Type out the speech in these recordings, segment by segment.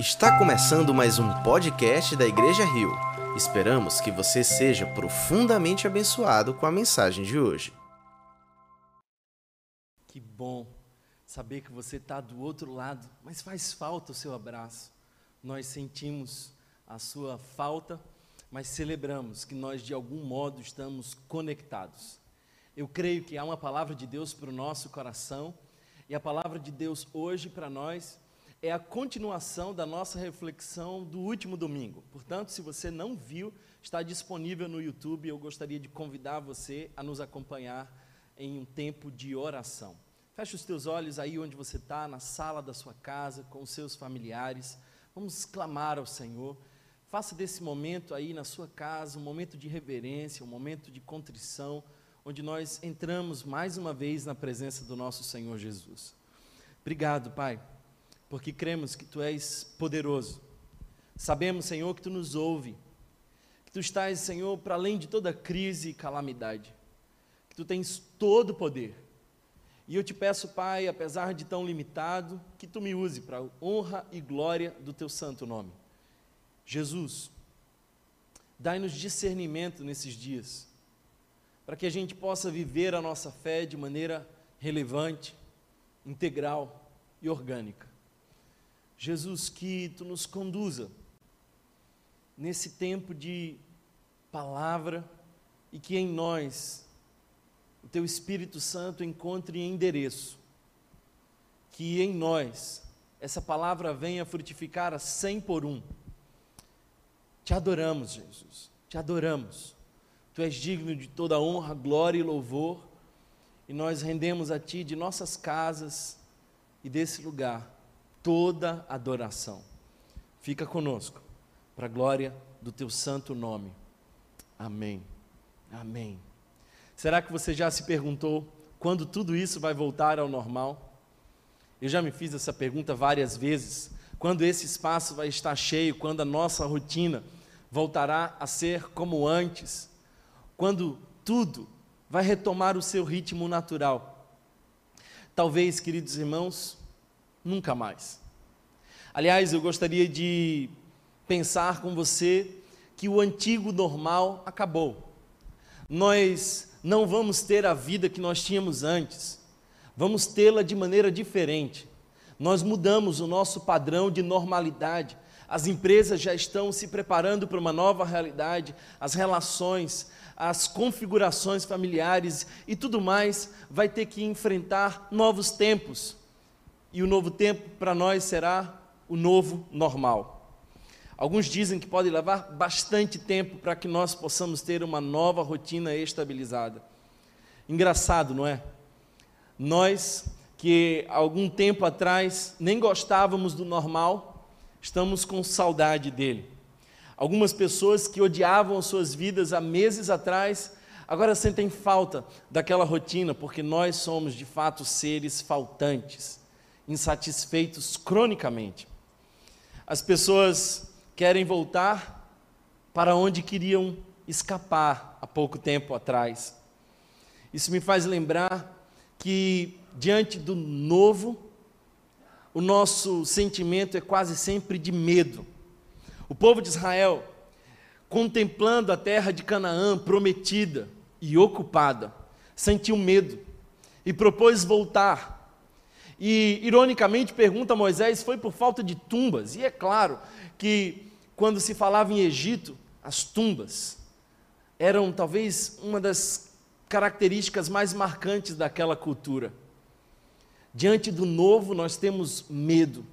Está começando mais um podcast da Igreja Rio. Esperamos que você seja profundamente abençoado com a mensagem de hoje. Que bom saber que você está do outro lado, mas faz falta o seu abraço. Nós sentimos a sua falta, mas celebramos que nós de algum modo estamos conectados. Eu creio que há uma palavra de Deus para o nosso coração, e a palavra de Deus hoje para nós é a continuação da nossa reflexão do último domingo. Portanto, se você não viu, está disponível no YouTube. Eu gostaria de convidar você a nos acompanhar em um tempo de oração. Feche os teus olhos aí onde você está, na sala da sua casa, com os seus familiares. Vamos clamar ao Senhor. Faça desse momento aí na sua casa um momento de reverência, um momento de contrição, onde nós entramos mais uma vez na presença do nosso Senhor Jesus. Obrigado, Pai porque cremos que Tu és poderoso. Sabemos, Senhor, que Tu nos ouve, que Tu estás, Senhor, para além de toda crise e calamidade, que Tu tens todo o poder. E eu te peço, Pai, apesar de tão limitado, que Tu me use para honra e glória do Teu santo nome. Jesus, dai-nos discernimento nesses dias, para que a gente possa viver a nossa fé de maneira relevante, integral e orgânica. Jesus, que tu nos conduza nesse tempo de palavra e que em nós o teu Espírito Santo encontre endereço. Que em nós essa palavra venha frutificar a cem por um. Te adoramos, Jesus, te adoramos. Tu és digno de toda honra, glória e louvor, e nós rendemos a Ti de nossas casas e desse lugar toda adoração. Fica conosco, para a glória do teu santo nome. Amém. Amém. Será que você já se perguntou quando tudo isso vai voltar ao normal? Eu já me fiz essa pergunta várias vezes. Quando esse espaço vai estar cheio, quando a nossa rotina voltará a ser como antes, quando tudo vai retomar o seu ritmo natural. Talvez, queridos irmãos, Nunca mais. Aliás, eu gostaria de pensar com você que o antigo normal acabou. Nós não vamos ter a vida que nós tínhamos antes, vamos tê-la de maneira diferente. Nós mudamos o nosso padrão de normalidade. As empresas já estão se preparando para uma nova realidade, as relações, as configurações familiares e tudo mais vai ter que enfrentar novos tempos e o novo tempo para nós será o novo normal. Alguns dizem que pode levar bastante tempo para que nós possamos ter uma nova rotina estabilizada. Engraçado, não é? Nós que algum tempo atrás nem gostávamos do normal, estamos com saudade dele. Algumas pessoas que odiavam suas vidas há meses atrás, agora sentem falta daquela rotina, porque nós somos de fato seres faltantes insatisfeitos cronicamente. As pessoas querem voltar para onde queriam escapar há pouco tempo atrás. Isso me faz lembrar que, diante do novo, o nosso sentimento é quase sempre de medo. O povo de Israel, contemplando a terra de Canaã prometida e ocupada, sentiu medo e propôs voltar e, ironicamente, pergunta a Moisés: foi por falta de tumbas? E é claro que, quando se falava em Egito, as tumbas eram talvez uma das características mais marcantes daquela cultura. Diante do novo, nós temos medo,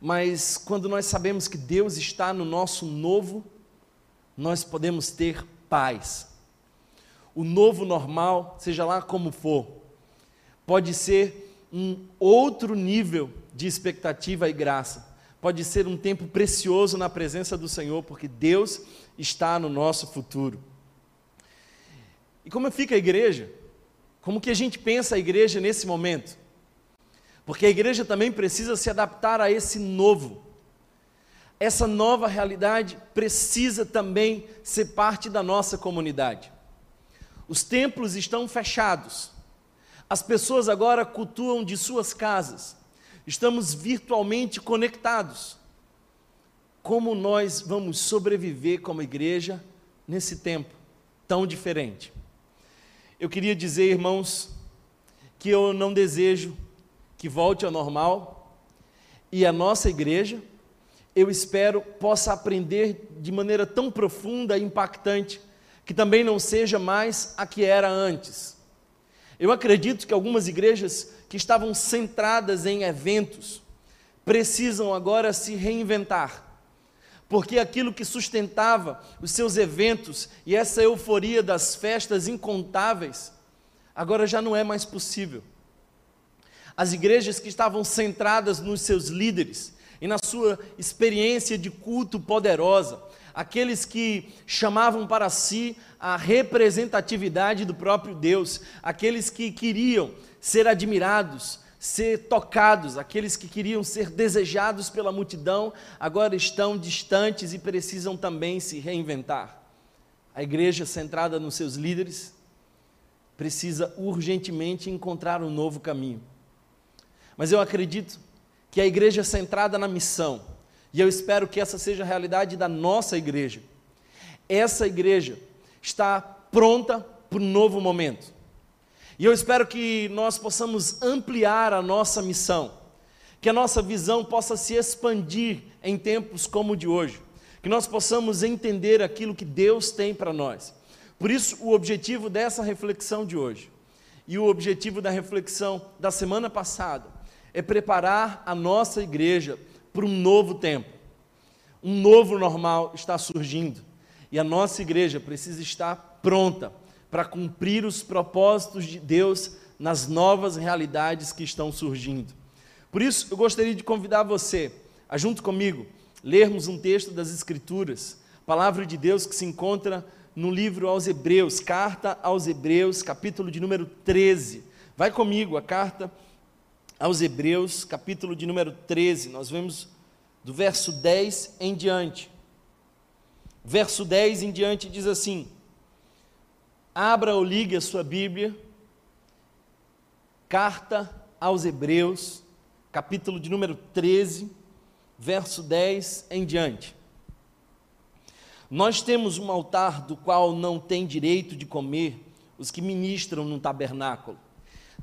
mas quando nós sabemos que Deus está no nosso novo, nós podemos ter paz. O novo normal, seja lá como for, pode ser um outro nível de expectativa e graça. Pode ser um tempo precioso na presença do Senhor, porque Deus está no nosso futuro. E como fica a igreja? Como que a gente pensa a igreja nesse momento? Porque a igreja também precisa se adaptar a esse novo. Essa nova realidade precisa também ser parte da nossa comunidade. Os templos estão fechados. As pessoas agora cultuam de suas casas. Estamos virtualmente conectados. como nós vamos sobreviver como igreja nesse tempo tão diferente. Eu queria dizer, irmãos, que eu não desejo que volte ao normal e a nossa igreja, eu espero, possa aprender de maneira tão profunda e impactante que também não seja mais a que era antes. Eu acredito que algumas igrejas que estavam centradas em eventos precisam agora se reinventar, porque aquilo que sustentava os seus eventos e essa euforia das festas incontáveis, agora já não é mais possível. As igrejas que estavam centradas nos seus líderes e na sua experiência de culto poderosa, aqueles que chamavam para si a representatividade do próprio Deus, aqueles que queriam ser admirados, ser tocados, aqueles que queriam ser desejados pela multidão, agora estão distantes e precisam também se reinventar. A igreja centrada nos seus líderes precisa urgentemente encontrar um novo caminho. Mas eu acredito que a igreja centrada na missão, e eu espero que essa seja a realidade da nossa igreja. Essa igreja está pronta para um novo momento. E eu espero que nós possamos ampliar a nossa missão, que a nossa visão possa se expandir em tempos como o de hoje, que nós possamos entender aquilo que Deus tem para nós. Por isso, o objetivo dessa reflexão de hoje e o objetivo da reflexão da semana passada é preparar a nossa igreja para um novo tempo. Um novo normal está surgindo e a nossa igreja precisa estar pronta para cumprir os propósitos de Deus nas novas realidades que estão surgindo. Por isso, eu gostaria de convidar você a, junto comigo, lermos um texto das Escrituras, palavra de Deus que se encontra no livro aos Hebreus, carta aos Hebreus, capítulo de número 13. Vai comigo, a carta aos Hebreus, capítulo de número 13, nós vemos do verso 10 em diante. Verso 10 em diante diz assim: Abra ou ligue a sua Bíblia, carta aos Hebreus, capítulo de número 13, verso 10 em diante. Nós temos um altar do qual não tem direito de comer os que ministram no tabernáculo.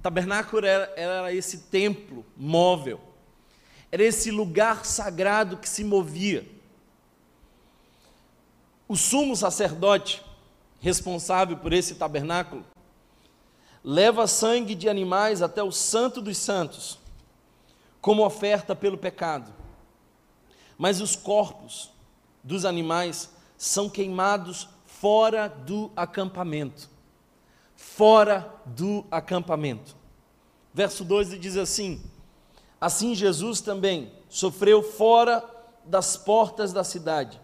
Tabernáculo era, era esse templo móvel, era esse lugar sagrado que se movia. O sumo sacerdote, responsável por esse tabernáculo, leva sangue de animais até o Santo dos Santos, como oferta pelo pecado. Mas os corpos dos animais são queimados fora do acampamento fora do acampamento. Verso 12 diz assim: Assim Jesus também sofreu fora das portas da cidade,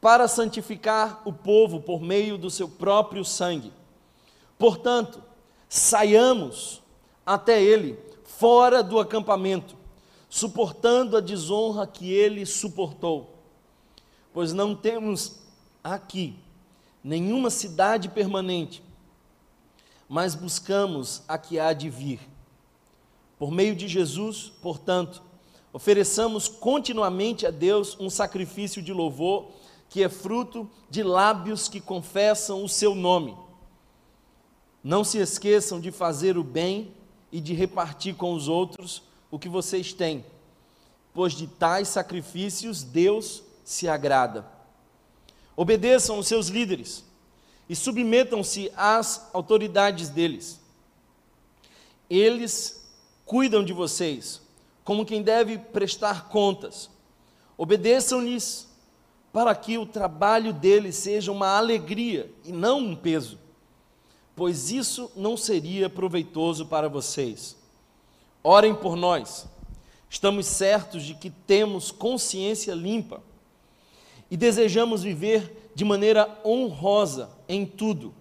para santificar o povo por meio do seu próprio sangue. Portanto, saiamos até ele, fora do acampamento, suportando a desonra que ele suportou. Pois não temos aqui nenhuma cidade permanente, mas buscamos a que há de vir. Por meio de Jesus, portanto, ofereçamos continuamente a Deus um sacrifício de louvor que é fruto de lábios que confessam o seu nome. Não se esqueçam de fazer o bem e de repartir com os outros o que vocês têm, pois de tais sacrifícios Deus se agrada. Obedeçam os seus líderes e submetam-se às autoridades deles. Eles cuidam de vocês, como quem deve prestar contas. Obedeçam-lhes, para que o trabalho deles seja uma alegria e não um peso, pois isso não seria proveitoso para vocês. Orem por nós, estamos certos de que temos consciência limpa e desejamos viver de maneira honrosa em tudo,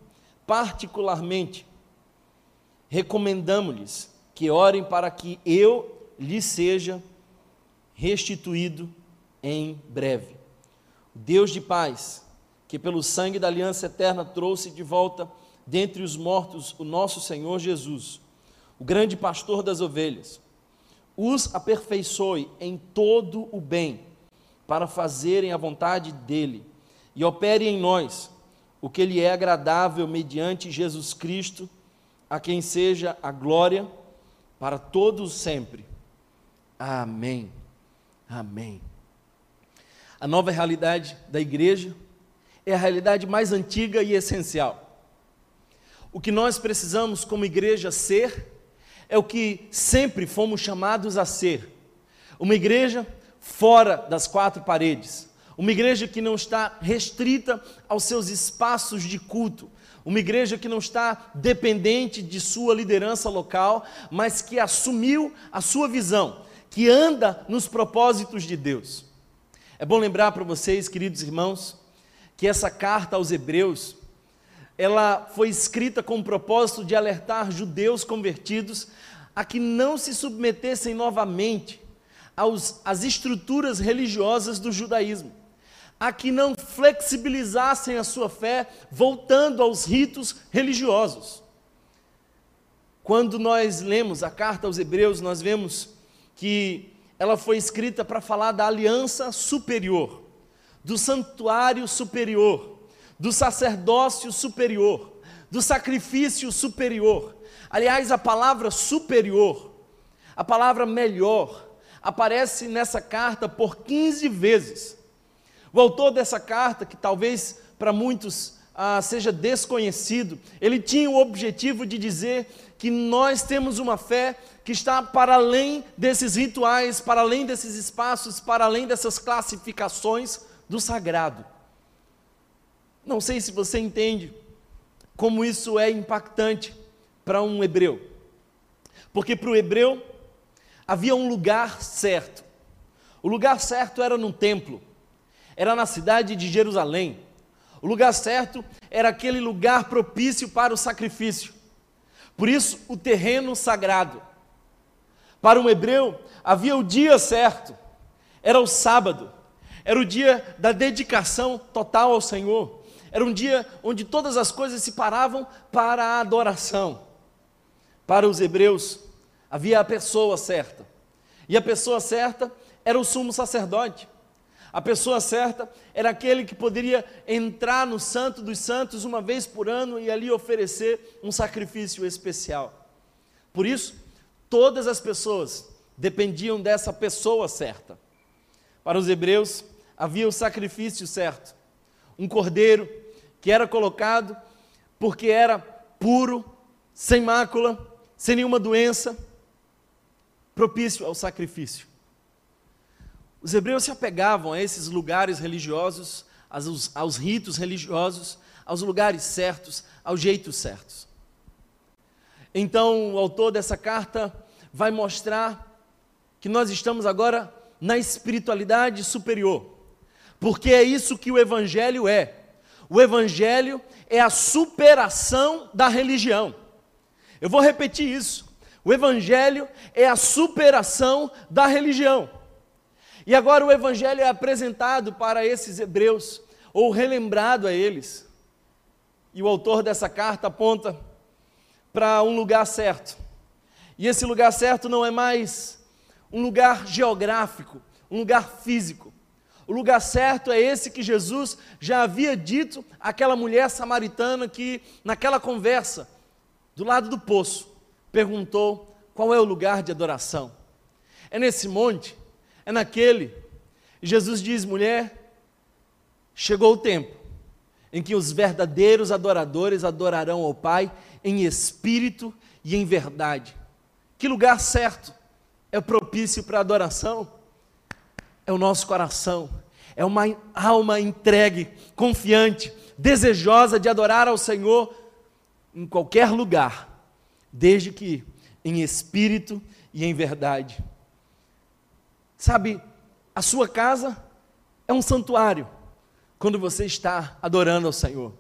particularmente, recomendamos-lhes que orem para que eu lhes seja restituído em breve. O Deus de paz, que pelo sangue da aliança eterna trouxe de volta dentre os mortos o nosso Senhor Jesus, o grande pastor das ovelhas, os aperfeiçoe em todo o bem para fazerem a vontade dele e opere em nós o que lhe é agradável mediante Jesus Cristo, a quem seja a glória para todos sempre. Amém. Amém. A nova realidade da igreja é a realidade mais antiga e essencial. O que nós precisamos como igreja ser é o que sempre fomos chamados a ser. Uma igreja fora das quatro paredes. Uma igreja que não está restrita aos seus espaços de culto. Uma igreja que não está dependente de sua liderança local, mas que assumiu a sua visão, que anda nos propósitos de Deus. É bom lembrar para vocês, queridos irmãos, que essa carta aos Hebreus, ela foi escrita com o propósito de alertar judeus convertidos a que não se submetessem novamente às estruturas religiosas do judaísmo, a que não flexibilizassem a sua fé voltando aos ritos religiosos. Quando nós lemos a carta aos Hebreus, nós vemos que ela foi escrita para falar da aliança superior, do santuário superior, do sacerdócio superior, do sacrifício superior. Aliás, a palavra superior, a palavra melhor, aparece nessa carta por 15 vezes. O autor dessa carta, que talvez para muitos ah, seja desconhecido, ele tinha o objetivo de dizer que nós temos uma fé que está para além desses rituais, para além desses espaços, para além dessas classificações do sagrado. Não sei se você entende como isso é impactante para um hebreu. Porque para o hebreu havia um lugar certo. O lugar certo era no templo, era na cidade de Jerusalém. O lugar certo era aquele lugar propício para o sacrifício. Por isso, o terreno sagrado. Para um hebreu, havia o dia certo, era o sábado, era o dia da dedicação total ao Senhor, era um dia onde todas as coisas se paravam para a adoração. Para os hebreus, havia a pessoa certa, e a pessoa certa era o sumo sacerdote. A pessoa certa era aquele que poderia entrar no Santo dos Santos uma vez por ano e ali oferecer um sacrifício especial. Por isso, todas as pessoas dependiam dessa pessoa certa. Para os hebreus, havia o sacrifício certo, um cordeiro que era colocado porque era puro, sem mácula, sem nenhuma doença, propício ao sacrifício. Os hebreus se apegavam a esses lugares religiosos, aos, aos ritos religiosos, aos lugares certos, aos jeitos certos. Então, o autor dessa carta vai mostrar que nós estamos agora na espiritualidade superior, porque é isso que o Evangelho é. O Evangelho é a superação da religião. Eu vou repetir isso. O Evangelho é a superação da religião. E agora o Evangelho é apresentado para esses hebreus, ou relembrado a eles. E o autor dessa carta aponta para um lugar certo. E esse lugar certo não é mais um lugar geográfico, um lugar físico. O lugar certo é esse que Jesus já havia dito àquela mulher samaritana que, naquela conversa, do lado do poço, perguntou qual é o lugar de adoração. É nesse monte? É naquele? Jesus diz: mulher, chegou o tempo em que os verdadeiros adoradores adorarão ao Pai em espírito e em verdade. Que lugar certo é propício para adoração? É o nosso coração, é uma alma entregue, confiante, desejosa de adorar ao Senhor em qualquer lugar, desde que em espírito e em verdade. Sabe, a sua casa é um santuário quando você está adorando ao Senhor.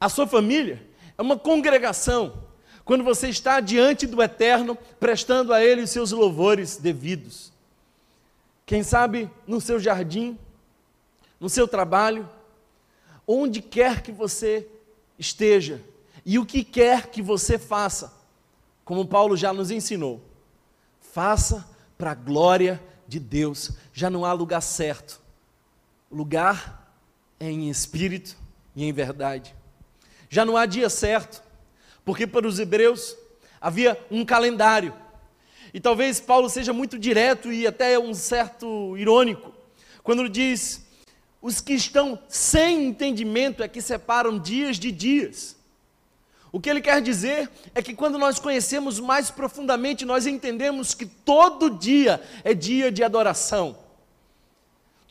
A sua família é uma congregação quando você está diante do Eterno, prestando a Ele os seus louvores devidos. Quem sabe no seu jardim, no seu trabalho, onde quer que você esteja, e o que quer que você faça, como Paulo já nos ensinou, faça para a glória de Deus, já não há lugar certo. O lugar é em espírito e em verdade. Já não há dia certo, porque para os hebreus havia um calendário. E talvez Paulo seja muito direto e até um certo irônico, quando diz: os que estão sem entendimento é que separam dias de dias. O que ele quer dizer é que quando nós conhecemos mais profundamente, nós entendemos que todo dia é dia de adoração.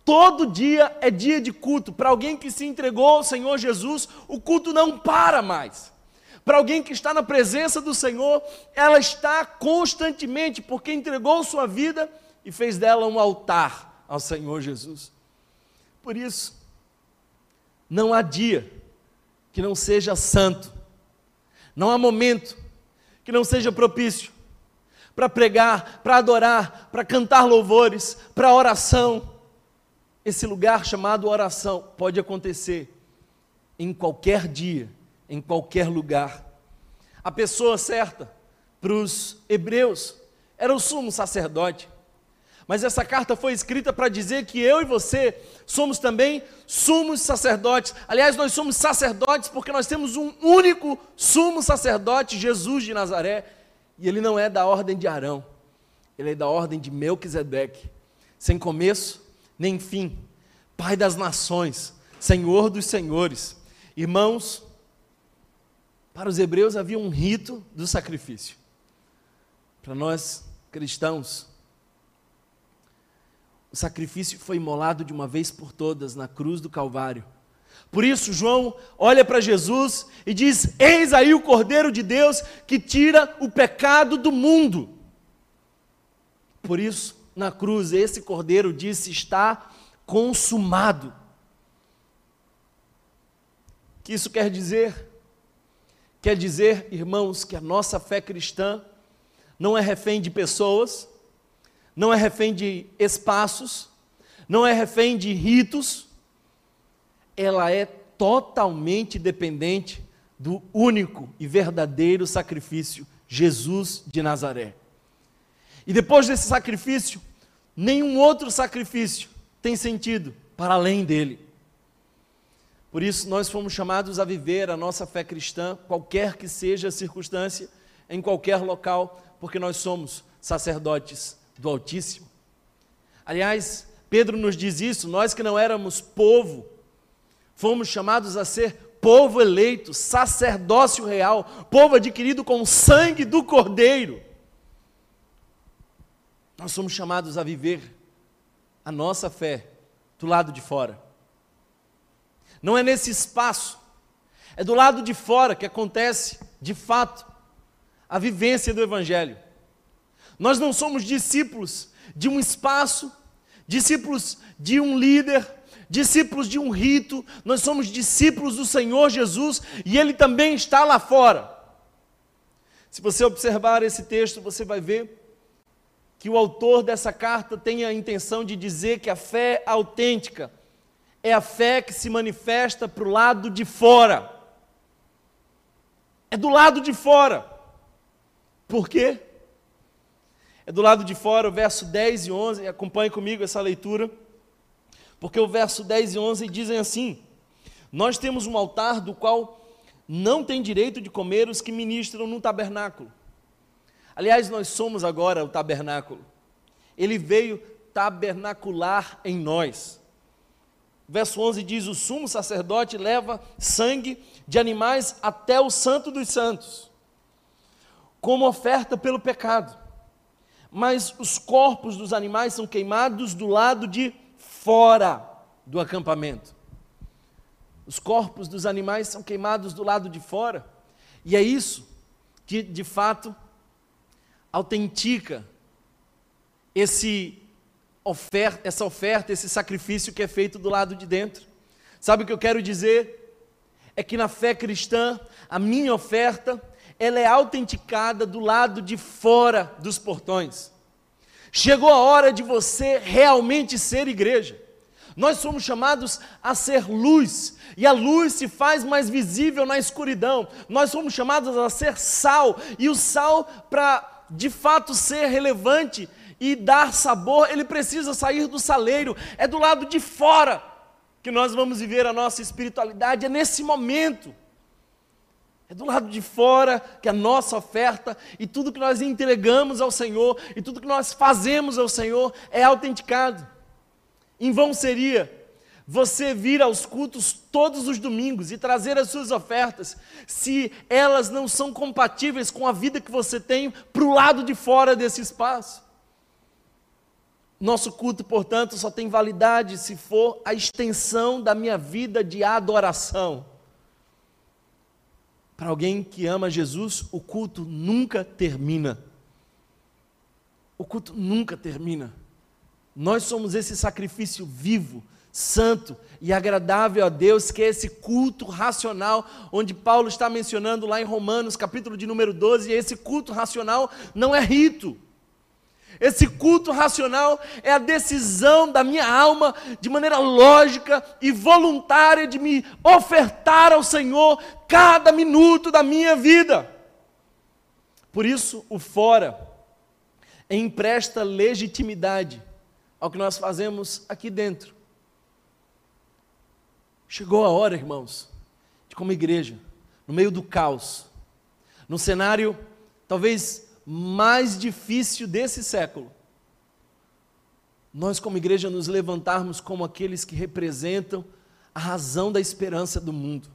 Todo dia é dia de culto. Para alguém que se entregou ao Senhor Jesus, o culto não para mais. Para alguém que está na presença do Senhor, ela está constantemente, porque entregou sua vida e fez dela um altar ao Senhor Jesus. Por isso, não há dia que não seja santo não há momento que não seja propício para pregar, para adorar, para cantar louvores, para oração. Esse lugar chamado oração pode acontecer em qualquer dia, em qualquer lugar. A pessoa certa para os hebreus era o sumo sacerdote. Mas essa carta foi escrita para dizer que eu e você somos também sumos sacerdotes. Aliás, nós somos sacerdotes porque nós temos um único sumo sacerdote, Jesus de Nazaré, e ele não é da ordem de Arão, ele é da ordem de Melquisedeque, sem começo nem fim, Pai das nações, Senhor dos senhores. Irmãos, para os hebreus havia um rito do sacrifício. Para nós cristãos, o sacrifício foi imolado de uma vez por todas na cruz do Calvário. Por isso, João olha para Jesus e diz: Eis aí o Cordeiro de Deus que tira o pecado do mundo. Por isso, na cruz, esse Cordeiro disse: Está consumado. O que isso quer dizer? Quer dizer, irmãos, que a nossa fé cristã não é refém de pessoas, não é refém de espaços, não é refém de ritos, ela é totalmente dependente do único e verdadeiro sacrifício, Jesus de Nazaré. E depois desse sacrifício, nenhum outro sacrifício tem sentido para além dele. Por isso, nós fomos chamados a viver a nossa fé cristã, qualquer que seja a circunstância, em qualquer local, porque nós somos sacerdotes do Altíssimo. Aliás, Pedro nos diz isso, nós que não éramos povo, fomos chamados a ser povo eleito, sacerdócio real, povo adquirido com o sangue do Cordeiro. Nós somos chamados a viver a nossa fé do lado de fora. Não é nesse espaço, é do lado de fora que acontece, de fato, a vivência do Evangelho. Nós não somos discípulos de um espaço, discípulos de um líder, discípulos de um rito, nós somos discípulos do Senhor Jesus e Ele também está lá fora. Se você observar esse texto, você vai ver que o autor dessa carta tem a intenção de dizer que a fé autêntica é a fé que se manifesta para o lado de fora. É do lado de fora. Por quê? É do lado de fora, o verso 10 e 11, acompanhe comigo essa leitura, porque o verso 10 e 11 dizem assim: Nós temos um altar do qual não tem direito de comer os que ministram no tabernáculo. Aliás, nós somos agora o tabernáculo. Ele veio tabernacular em nós. Verso 11 diz: O sumo sacerdote leva sangue de animais até o santo dos santos, como oferta pelo pecado mas os corpos dos animais são queimados do lado de fora do acampamento. Os corpos dos animais são queimados do lado de fora, e é isso que de fato autentica esse oferta, essa oferta, esse sacrifício que é feito do lado de dentro. Sabe o que eu quero dizer? É que na fé cristã, a minha oferta ela é autenticada do lado de fora dos portões. Chegou a hora de você realmente ser igreja. Nós somos chamados a ser luz, e a luz se faz mais visível na escuridão. Nós somos chamados a ser sal, e o sal, para de fato ser relevante e dar sabor, ele precisa sair do saleiro, é do lado de fora que nós vamos viver a nossa espiritualidade, é nesse momento. É do lado de fora que a nossa oferta e tudo que nós entregamos ao Senhor e tudo que nós fazemos ao Senhor é autenticado. Em vão seria você vir aos cultos todos os domingos e trazer as suas ofertas, se elas não são compatíveis com a vida que você tem para o lado de fora desse espaço. Nosso culto, portanto, só tem validade se for a extensão da minha vida de adoração. Para alguém que ama Jesus, o culto nunca termina. O culto nunca termina. Nós somos esse sacrifício vivo, santo e agradável a Deus, que é esse culto racional, onde Paulo está mencionando lá em Romanos, capítulo de número 12, e esse culto racional não é rito. Esse culto racional é a decisão da minha alma, de maneira lógica e voluntária, de me ofertar ao Senhor cada minuto da minha vida. Por isso, o fora empresta legitimidade ao que nós fazemos aqui dentro. Chegou a hora, irmãos, de como igreja, no meio do caos, no cenário talvez mais difícil desse século, nós, como igreja, nos levantarmos como aqueles que representam a razão da esperança do mundo.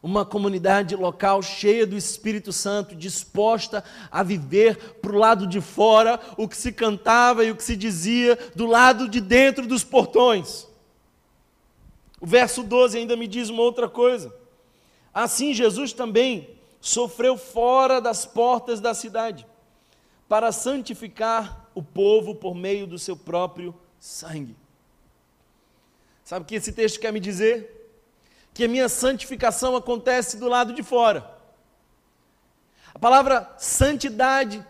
Uma comunidade local cheia do Espírito Santo, disposta a viver para o lado de fora o que se cantava e o que se dizia do lado de dentro dos portões. O verso 12 ainda me diz uma outra coisa. Assim, Jesus também sofreu fora das portas da cidade, para santificar o povo por meio do seu próprio sangue. Sabe o que esse texto quer me dizer? Que a minha santificação acontece do lado de fora. A palavra santidade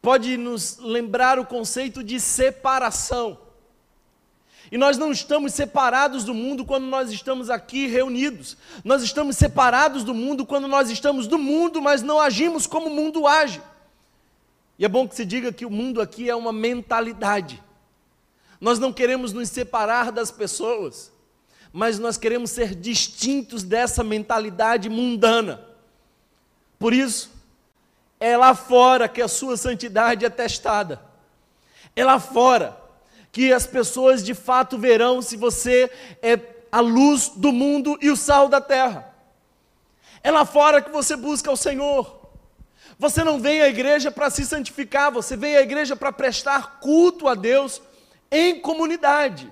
pode nos lembrar o conceito de separação. E nós não estamos separados do mundo quando nós estamos aqui reunidos. Nós estamos separados do mundo quando nós estamos do mundo, mas não agimos como o mundo age. E é bom que se diga que o mundo aqui é uma mentalidade. Nós não queremos nos separar das pessoas, mas nós queremos ser distintos dessa mentalidade mundana. Por isso, é lá fora que a sua santidade é testada. É lá fora que as pessoas de fato verão se você é a luz do mundo e o sal da terra. É lá fora que você busca o Senhor. Você não vem à igreja para se santificar, você vem à igreja para prestar culto a Deus em comunidade.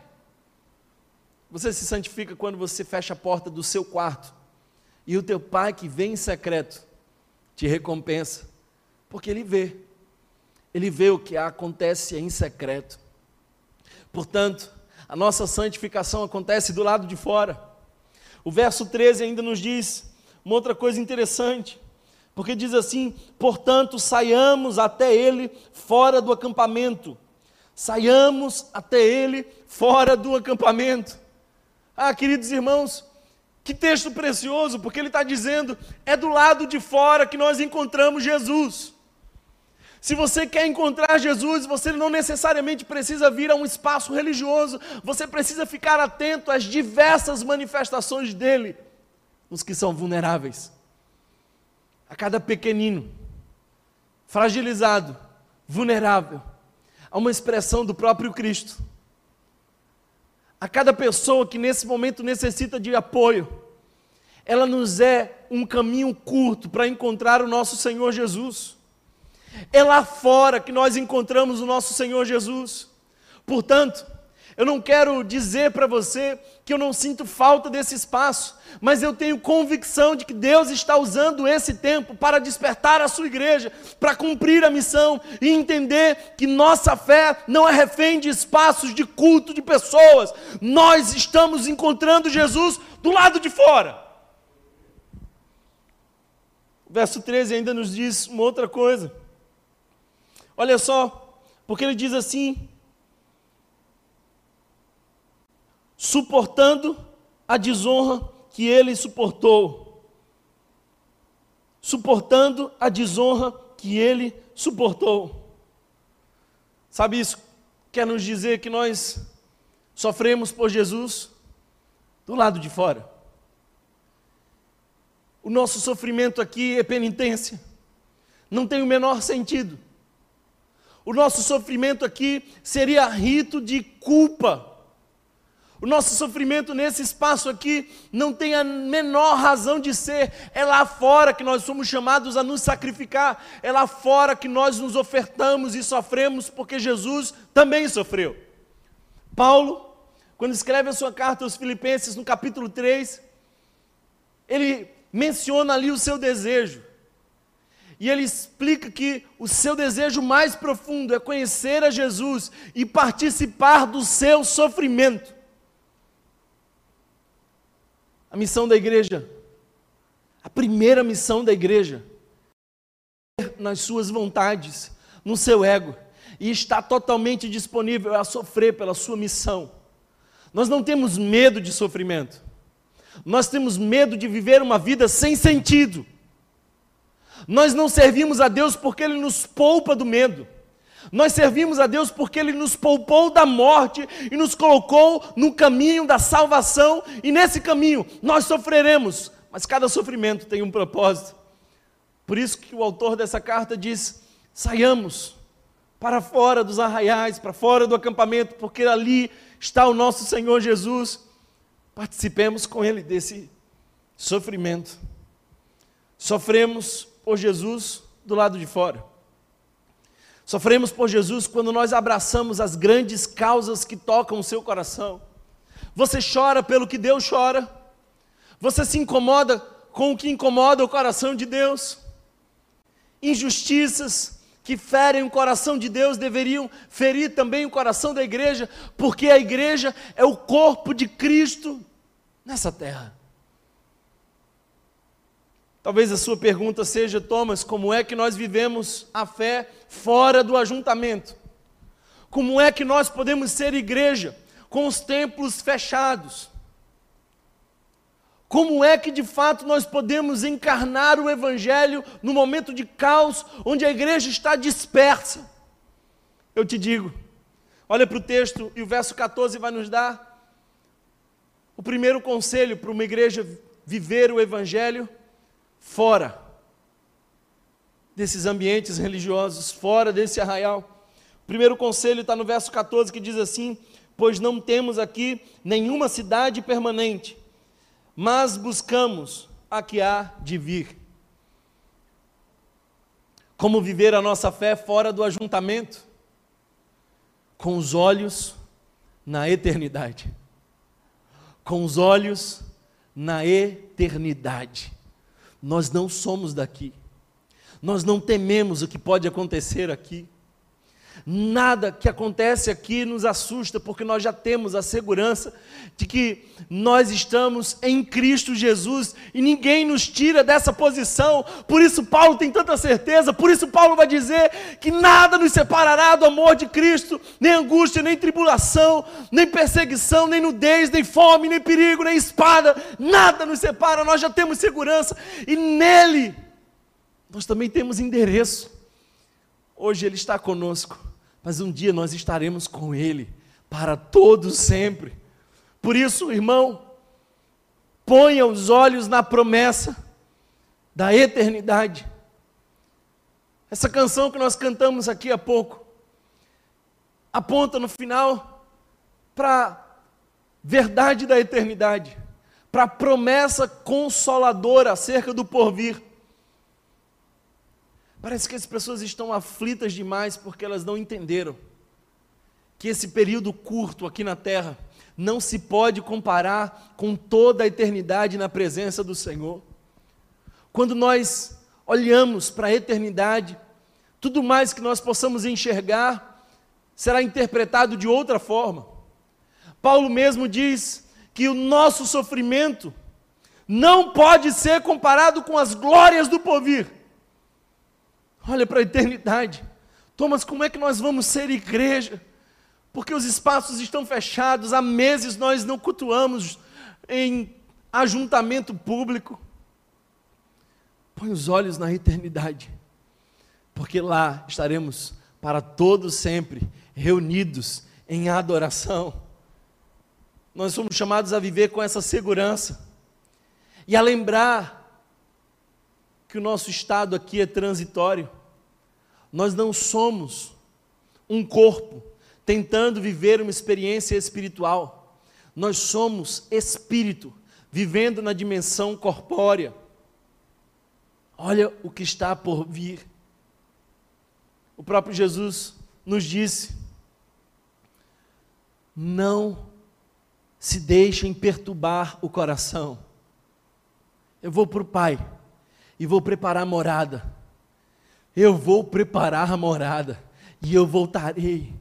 Você se santifica quando você fecha a porta do seu quarto e o teu pai que vem em secreto te recompensa, porque ele vê. Ele vê o que acontece em secreto. Portanto, a nossa santificação acontece do lado de fora. O verso 13 ainda nos diz uma outra coisa interessante, porque diz assim: portanto, saiamos até ele fora do acampamento. Saiamos até ele fora do acampamento. Ah, queridos irmãos, que texto precioso, porque ele está dizendo: é do lado de fora que nós encontramos Jesus. Se você quer encontrar Jesus, você não necessariamente precisa vir a um espaço religioso, você precisa ficar atento às diversas manifestações dele, nos que são vulneráveis. A cada pequenino, fragilizado, vulnerável, há uma expressão do próprio Cristo. A cada pessoa que nesse momento necessita de apoio, ela nos é um caminho curto para encontrar o nosso Senhor Jesus. É lá fora que nós encontramos o nosso Senhor Jesus. Portanto, eu não quero dizer para você que eu não sinto falta desse espaço, mas eu tenho convicção de que Deus está usando esse tempo para despertar a sua igreja, para cumprir a missão e entender que nossa fé não é refém de espaços de culto de pessoas. Nós estamos encontrando Jesus do lado de fora. O verso 13 ainda nos diz uma outra coisa. Olha só, porque ele diz assim: suportando a desonra que ele suportou. Suportando a desonra que ele suportou. Sabe isso? Quer nos dizer que nós sofremos por Jesus do lado de fora. O nosso sofrimento aqui é penitência. Não tem o menor sentido. O nosso sofrimento aqui seria rito de culpa. O nosso sofrimento nesse espaço aqui não tem a menor razão de ser. É lá fora que nós somos chamados a nos sacrificar. É lá fora que nós nos ofertamos e sofremos, porque Jesus também sofreu. Paulo, quando escreve a sua carta aos Filipenses, no capítulo 3, ele menciona ali o seu desejo. E ele explica que o seu desejo mais profundo é conhecer a Jesus e participar do seu sofrimento. A missão da igreja, a primeira missão da igreja, é nas suas vontades, no seu ego, e está totalmente disponível a sofrer pela sua missão. Nós não temos medo de sofrimento, nós temos medo de viver uma vida sem sentido. Nós não servimos a Deus porque Ele nos poupa do medo. Nós servimos a Deus porque Ele nos poupou da morte e nos colocou no caminho da salvação, e nesse caminho nós sofreremos, mas cada sofrimento tem um propósito. Por isso que o autor dessa carta diz: saiamos para fora dos arraiais, para fora do acampamento, porque ali está o nosso Senhor Jesus. Participemos com Ele desse sofrimento. Sofremos por Jesus do lado de fora. Sofremos por Jesus quando nós abraçamos as grandes causas que tocam o seu coração. Você chora pelo que Deus chora. Você se incomoda com o que incomoda o coração de Deus. Injustiças que ferem o coração de Deus deveriam ferir também o coração da igreja, porque a igreja é o corpo de Cristo nessa terra. Talvez a sua pergunta seja, Thomas, como é que nós vivemos a fé fora do ajuntamento? Como é que nós podemos ser igreja com os templos fechados? Como é que de fato nós podemos encarnar o Evangelho no momento de caos, onde a igreja está dispersa? Eu te digo, olha para o texto e o verso 14 vai nos dar o primeiro conselho para uma igreja viver o Evangelho fora desses ambientes religiosos, fora desse arraial. O primeiro conselho está no verso 14 que diz assim: Pois não temos aqui nenhuma cidade permanente, mas buscamos a que há de vir. Como viver a nossa fé fora do ajuntamento? Com os olhos na eternidade. Com os olhos na eternidade. Nós não somos daqui. Nós não tememos o que pode acontecer aqui. Nada que acontece aqui nos assusta, porque nós já temos a segurança de que nós estamos em Cristo Jesus e ninguém nos tira dessa posição. Por isso, Paulo tem tanta certeza, por isso, Paulo vai dizer que nada nos separará do amor de Cristo, nem angústia, nem tribulação, nem perseguição, nem nudez, nem fome, nem perigo, nem espada, nada nos separa, nós já temos segurança e nele nós também temos endereço. Hoje Ele está conosco, mas um dia nós estaremos com Ele para todos sempre. Por isso, irmão, ponha os olhos na promessa da eternidade. Essa canção que nós cantamos aqui há pouco aponta no final para a verdade da eternidade, para a promessa consoladora acerca do porvir. Parece que as pessoas estão aflitas demais porque elas não entenderam que esse período curto aqui na terra não se pode comparar com toda a eternidade na presença do Senhor. Quando nós olhamos para a eternidade, tudo mais que nós possamos enxergar será interpretado de outra forma. Paulo mesmo diz que o nosso sofrimento não pode ser comparado com as glórias do porvir. Olha para a eternidade. Thomas, como é que nós vamos ser igreja? Porque os espaços estão fechados, há meses nós não cultuamos em ajuntamento público. Põe os olhos na eternidade, porque lá estaremos para todos sempre reunidos em adoração. Nós somos chamados a viver com essa segurança e a lembrar que o nosso estado aqui é transitório. Nós não somos um corpo tentando viver uma experiência espiritual. Nós somos espírito vivendo na dimensão corpórea. Olha o que está por vir. O próprio Jesus nos disse: não se deixem perturbar o coração. Eu vou para o Pai e vou preparar a morada. Eu vou preparar a morada e eu voltarei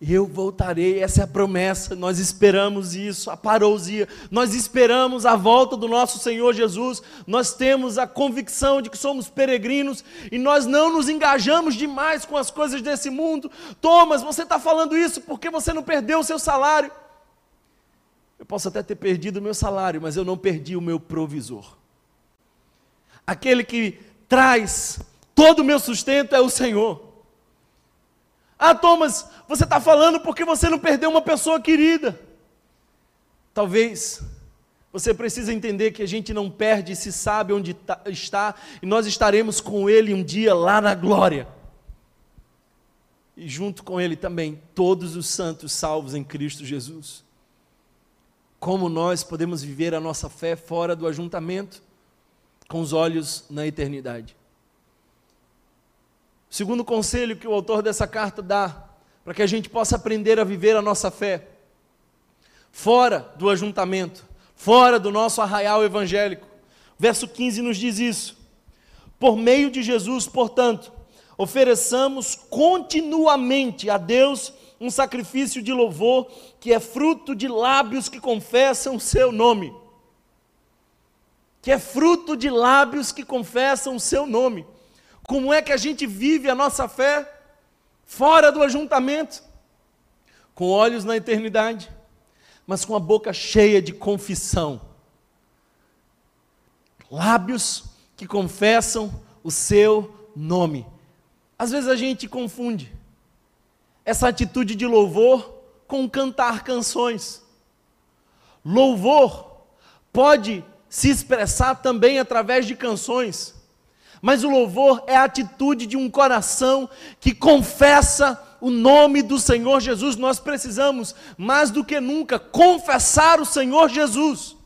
eu voltarei, essa é a promessa, nós esperamos isso, a parousia, nós esperamos a volta do nosso Senhor Jesus, nós temos a convicção de que somos peregrinos e nós não nos engajamos demais com as coisas desse mundo. Thomas, você está falando isso porque você não perdeu o seu salário. Eu posso até ter perdido o meu salário, mas eu não perdi o meu provisor. Aquele que traz todo o meu sustento é o Senhor. Ah, Thomas, você está falando porque você não perdeu uma pessoa querida. Talvez você precisa entender que a gente não perde se sabe onde tá, está e nós estaremos com Ele um dia lá na glória. E junto com Ele também todos os santos salvos em Cristo Jesus. Como nós podemos viver a nossa fé fora do ajuntamento, com os olhos na eternidade. O segundo conselho que o autor dessa carta dá, para que a gente possa aprender a viver a nossa fé, fora do ajuntamento, fora do nosso arraial evangélico. Verso 15 nos diz isso. Por meio de Jesus, portanto, ofereçamos continuamente a Deus um sacrifício de louvor que é fruto de lábios que confessam o seu nome. Que é fruto de lábios que confessam o seu nome. Como é que a gente vive a nossa fé fora do ajuntamento? Com olhos na eternidade, mas com a boca cheia de confissão. Lábios que confessam o seu nome. Às vezes a gente confunde essa atitude de louvor com cantar canções. Louvor pode se expressar também através de canções. Mas o louvor é a atitude de um coração que confessa o nome do Senhor Jesus. Nós precisamos, mais do que nunca, confessar o Senhor Jesus.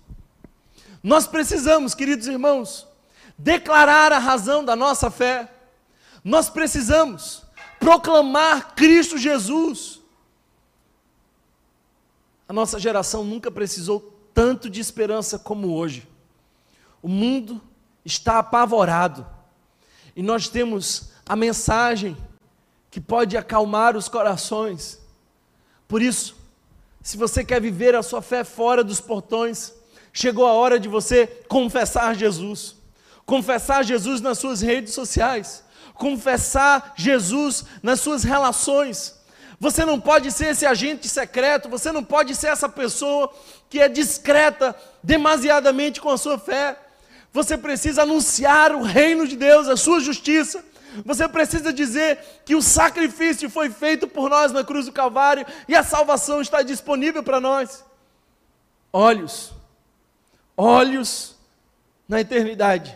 Nós precisamos, queridos irmãos, declarar a razão da nossa fé. Nós precisamos proclamar Cristo Jesus. A nossa geração nunca precisou tanto de esperança como hoje. O mundo está apavorado e nós temos a mensagem que pode acalmar os corações. Por isso, se você quer viver a sua fé fora dos portões, chegou a hora de você confessar Jesus. Confessar Jesus nas suas redes sociais, confessar Jesus nas suas relações. Você não pode ser esse agente secreto, você não pode ser essa pessoa que é discreta demasiadamente com a sua fé. Você precisa anunciar o reino de Deus, a sua justiça. Você precisa dizer que o sacrifício foi feito por nós na cruz do Calvário e a salvação está disponível para nós. Olhos, olhos na eternidade,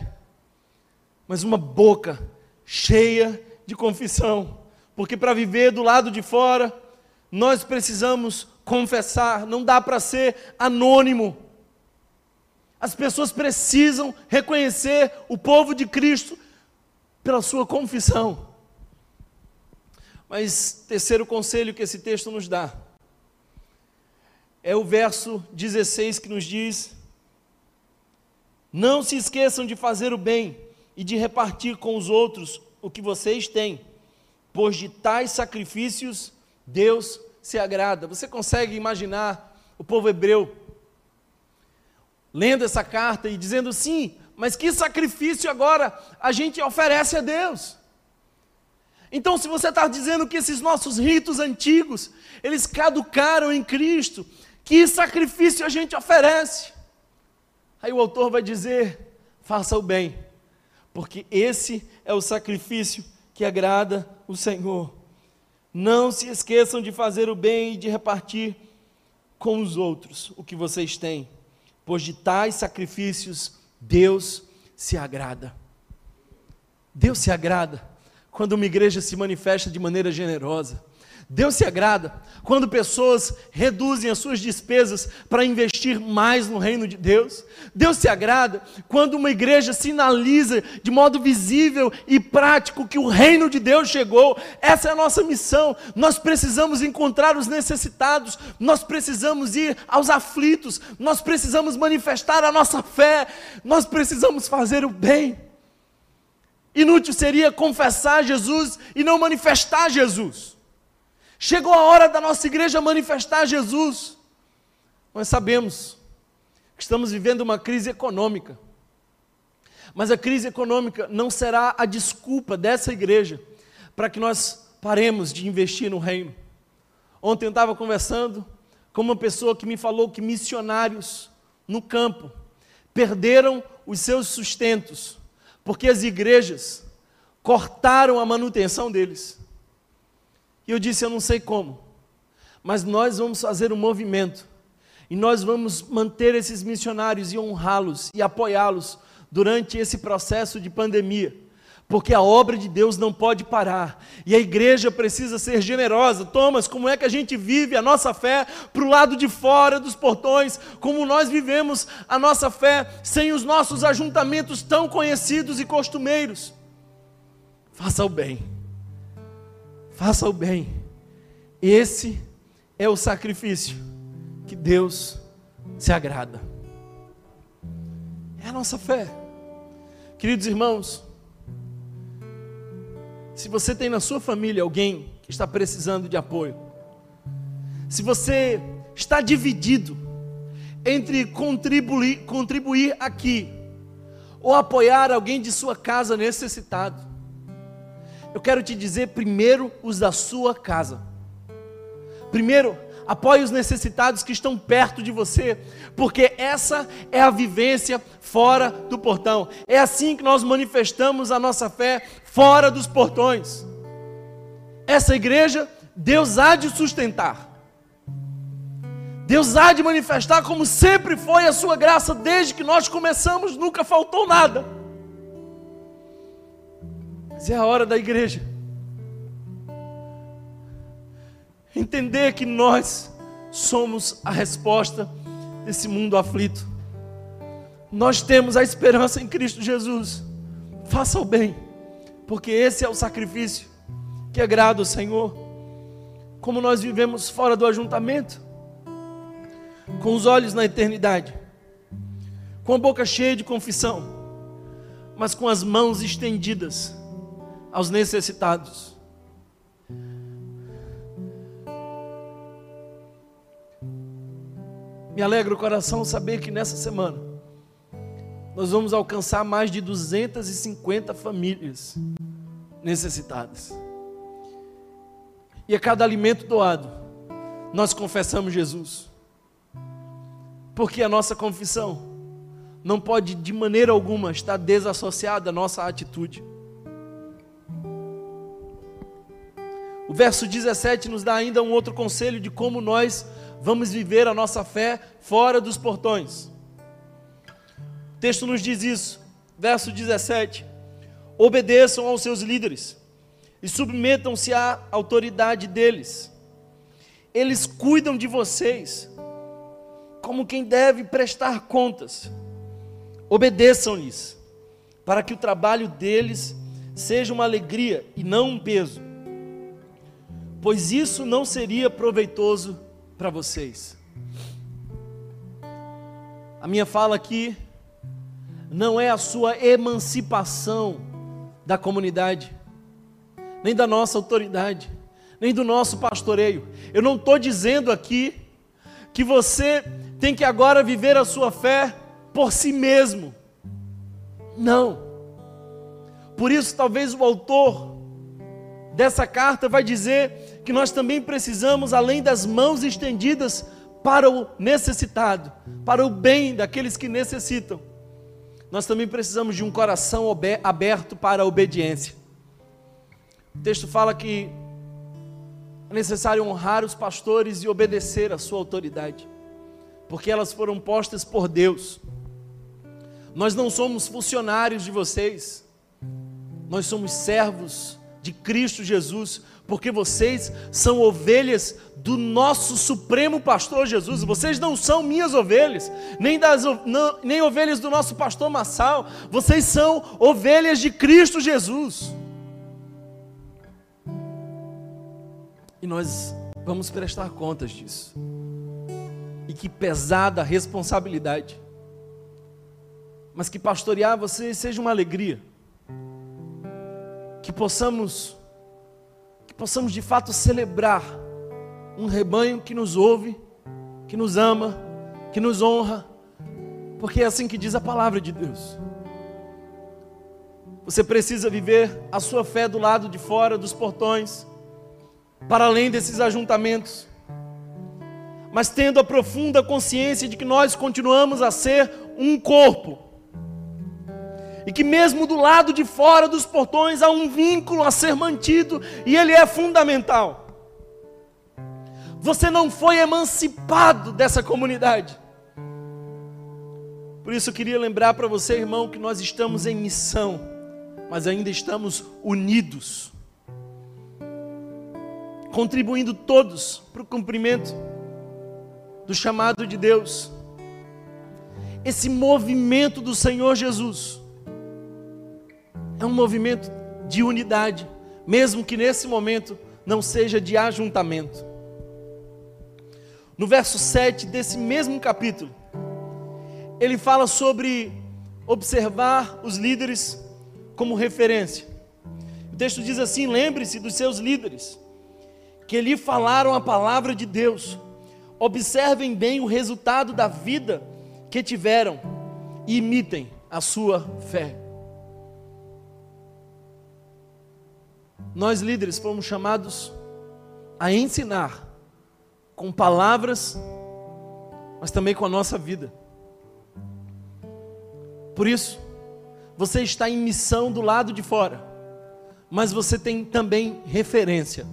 mas uma boca cheia de confissão, porque para viver do lado de fora, nós precisamos confessar, não dá para ser anônimo. As pessoas precisam reconhecer o povo de Cristo pela sua confissão. Mas terceiro conselho que esse texto nos dá é o verso 16 que nos diz: Não se esqueçam de fazer o bem e de repartir com os outros o que vocês têm, pois de tais sacrifícios Deus se agrada. Você consegue imaginar o povo hebreu lendo essa carta e dizendo sim, mas que sacrifício agora a gente oferece a Deus? Então, se você está dizendo que esses nossos ritos antigos, eles caducaram em Cristo, que sacrifício a gente oferece? Aí o autor vai dizer: faça o bem, porque esse é o sacrifício que agrada o Senhor. Não se esqueçam de fazer o bem e de repartir com os outros o que vocês têm, pois de tais sacrifícios Deus se agrada. Deus se agrada quando uma igreja se manifesta de maneira generosa. Deus se agrada quando pessoas reduzem as suas despesas para investir mais no reino de Deus. Deus se agrada quando uma igreja sinaliza de modo visível e prático que o reino de Deus chegou. Essa é a nossa missão. Nós precisamos encontrar os necessitados, nós precisamos ir aos aflitos, nós precisamos manifestar a nossa fé, nós precisamos fazer o bem. Inútil seria confessar Jesus e não manifestar Jesus. Chegou a hora da nossa igreja manifestar Jesus. Nós sabemos que estamos vivendo uma crise econômica. Mas a crise econômica não será a desculpa dessa igreja para que nós paremos de investir no reino. Ontem eu estava conversando com uma pessoa que me falou que missionários no campo perderam os seus sustentos porque as igrejas cortaram a manutenção deles. E eu disse: Eu não sei como, mas nós vamos fazer um movimento, e nós vamos manter esses missionários e honrá-los e apoiá-los durante esse processo de pandemia, porque a obra de Deus não pode parar, e a igreja precisa ser generosa. Thomas, como é que a gente vive a nossa fé para o lado de fora dos portões? Como nós vivemos a nossa fé sem os nossos ajuntamentos tão conhecidos e costumeiros? Faça o bem faça o bem. Esse é o sacrifício que Deus se agrada. É a nossa fé. Queridos irmãos, se você tem na sua família alguém que está precisando de apoio, se você está dividido entre contribuir, contribuir aqui ou apoiar alguém de sua casa necessitado, eu quero te dizer primeiro os da sua casa. Primeiro, apoie os necessitados que estão perto de você, porque essa é a vivência fora do portão. É assim que nós manifestamos a nossa fé fora dos portões. Essa igreja, Deus há de sustentar. Deus há de manifestar como sempre foi a sua graça desde que nós começamos, nunca faltou nada. Mas é a hora da igreja entender que nós somos a resposta desse mundo aflito. Nós temos a esperança em Cristo Jesus. Faça o bem, porque esse é o sacrifício que agrada o Senhor. Como nós vivemos fora do ajuntamento, com os olhos na eternidade, com a boca cheia de confissão, mas com as mãos estendidas aos necessitados. Me alegra o coração saber que nessa semana nós vamos alcançar mais de 250 famílias necessitadas. E a cada alimento doado, nós confessamos Jesus. Porque a nossa confissão não pode de maneira alguma estar desassociada à nossa atitude. O verso 17 nos dá ainda um outro conselho de como nós vamos viver a nossa fé fora dos portões. O texto nos diz isso, verso 17: Obedeçam aos seus líderes e submetam-se à autoridade deles. Eles cuidam de vocês como quem deve prestar contas. Obedeçam-lhes, para que o trabalho deles seja uma alegria e não um peso pois isso não seria proveitoso para vocês. A minha fala aqui não é a sua emancipação da comunidade, nem da nossa autoridade, nem do nosso pastoreio. Eu não estou dizendo aqui que você tem que agora viver a sua fé por si mesmo. Não. Por isso, talvez o autor dessa carta vai dizer que nós também precisamos, além das mãos estendidas para o necessitado, para o bem daqueles que necessitam, nós também precisamos de um coração aberto para a obediência. O texto fala que É necessário honrar os pastores e obedecer à sua autoridade, porque elas foram postas por Deus. Nós não somos funcionários de vocês, nós somos servos de Cristo Jesus, porque vocês são ovelhas do nosso supremo pastor Jesus. Vocês não são minhas ovelhas, nem, das, não, nem ovelhas do nosso pastor Massal, vocês são ovelhas de Cristo Jesus. E nós vamos prestar contas disso. E que pesada responsabilidade. Mas que pastorear você seja uma alegria. Que possamos possamos de fato celebrar um rebanho que nos ouve, que nos ama, que nos honra, porque é assim que diz a palavra de Deus. Você precisa viver a sua fé do lado de fora dos portões para além desses ajuntamentos, mas tendo a profunda consciência de que nós continuamos a ser um corpo, e que mesmo do lado de fora dos portões há um vínculo a ser mantido, e ele é fundamental. Você não foi emancipado dessa comunidade. Por isso eu queria lembrar para você, irmão, que nós estamos em missão, mas ainda estamos unidos contribuindo todos para o cumprimento do chamado de Deus. Esse movimento do Senhor Jesus é um movimento de unidade, mesmo que nesse momento não seja de ajuntamento. No verso 7 desse mesmo capítulo, ele fala sobre observar os líderes como referência. O texto diz assim: lembre-se dos seus líderes que lhe falaram a palavra de Deus. Observem bem o resultado da vida que tiveram e imitem a sua fé. Nós líderes fomos chamados a ensinar com palavras, mas também com a nossa vida. Por isso, você está em missão do lado de fora, mas você tem também referência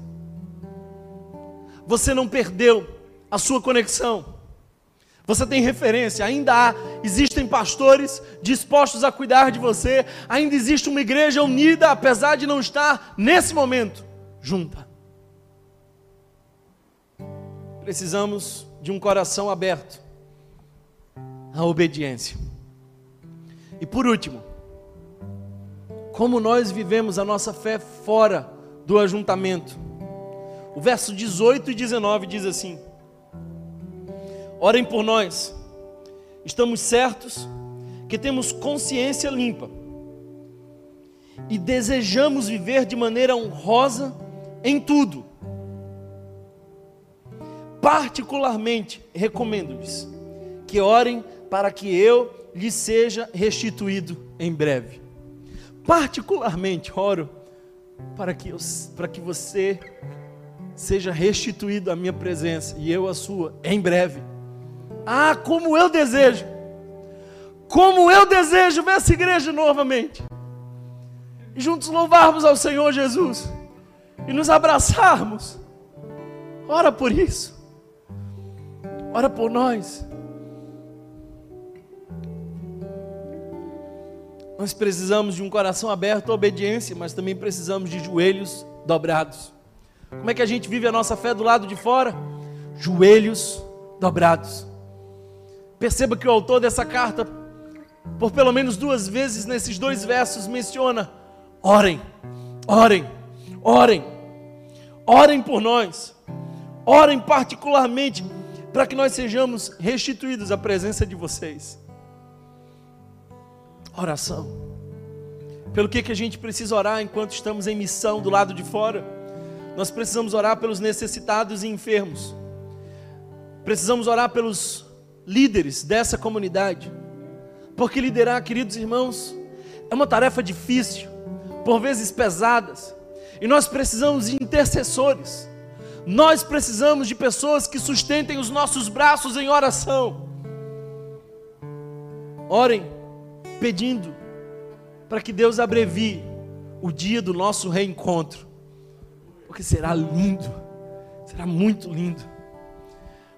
você não perdeu a sua conexão. Você tem referência, ainda há, existem pastores dispostos a cuidar de você, ainda existe uma igreja unida, apesar de não estar nesse momento junta. Precisamos de um coração aberto à obediência. E por último, como nós vivemos a nossa fé fora do ajuntamento? O verso 18 e 19 diz assim: Orem por nós, estamos certos que temos consciência limpa e desejamos viver de maneira honrosa em tudo. Particularmente recomendo-lhes que orem para que eu lhes seja restituído em breve. Particularmente oro para que, eu, para que você seja restituído a minha presença e eu a sua em breve. Ah, como eu desejo, como eu desejo ver essa igreja novamente, e juntos louvarmos ao Senhor Jesus e nos abraçarmos. Ora por isso, ora por nós. Nós precisamos de um coração aberto à obediência, mas também precisamos de joelhos dobrados. Como é que a gente vive a nossa fé do lado de fora? Joelhos dobrados. Perceba que o autor dessa carta, por pelo menos duas vezes nesses dois versos, menciona: orem, orem, orem, orem por nós, orem particularmente para que nós sejamos restituídos à presença de vocês. Oração. Pelo que, que a gente precisa orar enquanto estamos em missão do lado de fora? Nós precisamos orar pelos necessitados e enfermos. Precisamos orar pelos líderes dessa comunidade. Porque liderar, queridos irmãos, é uma tarefa difícil, por vezes pesadas. E nós precisamos de intercessores. Nós precisamos de pessoas que sustentem os nossos braços em oração. Orem pedindo para que Deus abrevie o dia do nosso reencontro porque será lindo, Será muito lindo.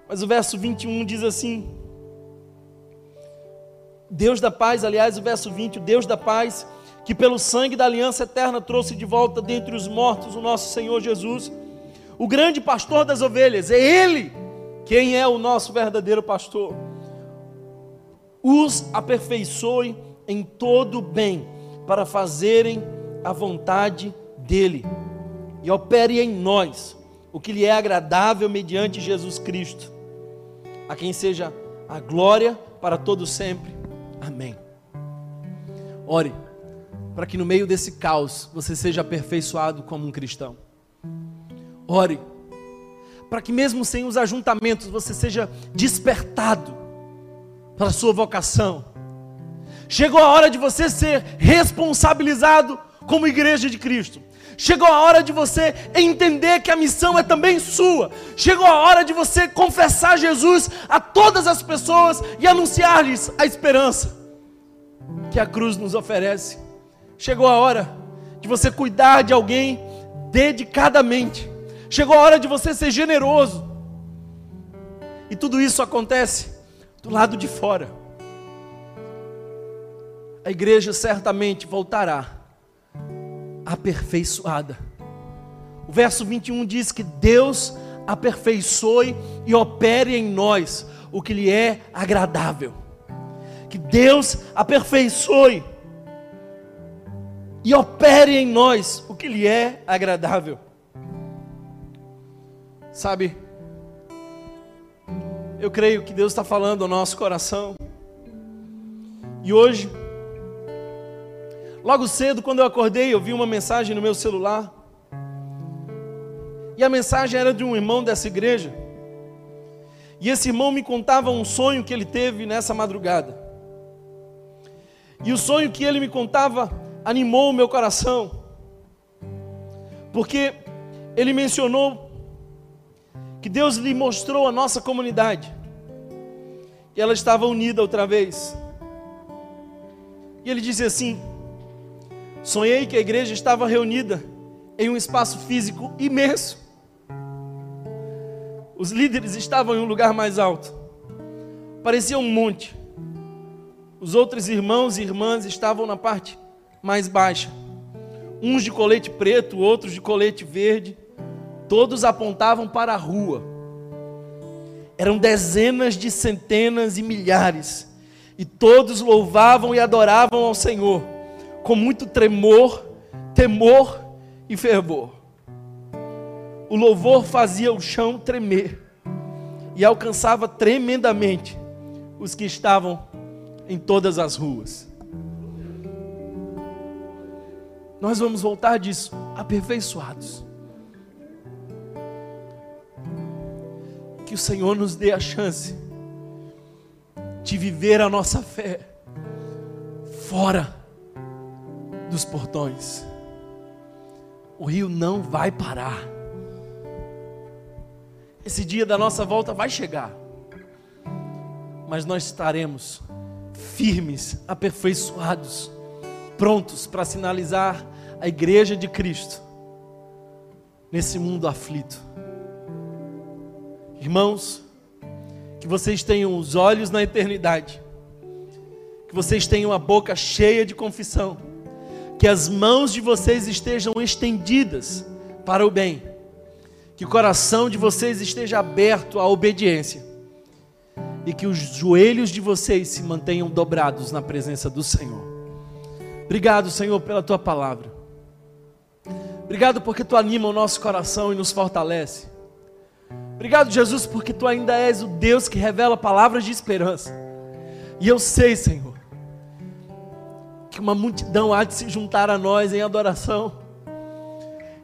Mas o verso 21 diz assim: Deus da paz, aliás, o verso 20, o Deus da paz, que pelo sangue da aliança eterna trouxe de volta dentre os mortos o nosso Senhor Jesus, o grande pastor das ovelhas, é Ele quem é o nosso verdadeiro pastor. Os aperfeiçoe em todo bem, para fazerem a vontade dEle, e opere em nós o que lhe é agradável mediante Jesus Cristo, a quem seja a glória para todo sempre. Amém. Ore para que no meio desse caos você seja aperfeiçoado como um cristão. Ore para que mesmo sem os ajuntamentos você seja despertado para a sua vocação. Chegou a hora de você ser responsabilizado como igreja de Cristo. Chegou a hora de você entender que a missão é também sua. Chegou a hora de você confessar Jesus a todas as pessoas e anunciar-lhes a esperança que a cruz nos oferece. Chegou a hora de você cuidar de alguém dedicadamente. Chegou a hora de você ser generoso. E tudo isso acontece do lado de fora. A igreja certamente voltará aperfeiçoada. O verso 21 diz que Deus aperfeiçoe e opere em nós o que lhe é agradável. Que Deus aperfeiçoe e opere em nós o que lhe é agradável. Sabe, eu creio que Deus está falando ao nosso coração. E hoje, Logo cedo, quando eu acordei, eu vi uma mensagem no meu celular. E a mensagem era de um irmão dessa igreja. E esse irmão me contava um sonho que ele teve nessa madrugada. E o sonho que ele me contava animou o meu coração. Porque ele mencionou que Deus lhe mostrou a nossa comunidade. E ela estava unida outra vez. E ele disse assim: Sonhei que a igreja estava reunida em um espaço físico imenso. Os líderes estavam em um lugar mais alto. Parecia um monte. Os outros irmãos e irmãs estavam na parte mais baixa. Uns de colete preto, outros de colete verde. Todos apontavam para a rua. Eram dezenas de centenas e milhares. E todos louvavam e adoravam ao Senhor com muito tremor, temor e fervor. O louvor fazia o chão tremer e alcançava tremendamente os que estavam em todas as ruas. Nós vamos voltar disso aperfeiçoados. Que o Senhor nos dê a chance de viver a nossa fé fora dos portões. O rio não vai parar. Esse dia da nossa volta vai chegar. Mas nós estaremos firmes, aperfeiçoados, prontos para sinalizar a igreja de Cristo nesse mundo aflito. Irmãos, que vocês tenham os olhos na eternidade, que vocês tenham a boca cheia de confissão que as mãos de vocês estejam estendidas para o bem, que o coração de vocês esteja aberto à obediência e que os joelhos de vocês se mantenham dobrados na presença do Senhor. Obrigado, Senhor, pela tua palavra. Obrigado porque tu anima o nosso coração e nos fortalece. Obrigado, Jesus, porque tu ainda és o Deus que revela palavras de esperança. E eu sei, Senhor, que uma multidão há de se juntar a nós em adoração,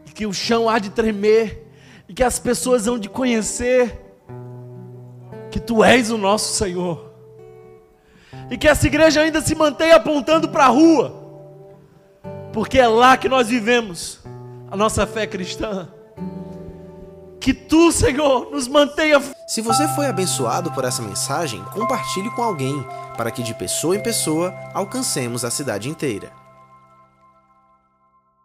e que o chão há de tremer, e que as pessoas hão de conhecer que Tu és o nosso Senhor, e que essa igreja ainda se mantenha apontando para a rua, porque é lá que nós vivemos a nossa fé cristã. Que tu, Senhor, nos mantenha. Se você foi abençoado por essa mensagem, compartilhe com alguém, para que de pessoa em pessoa alcancemos a cidade inteira.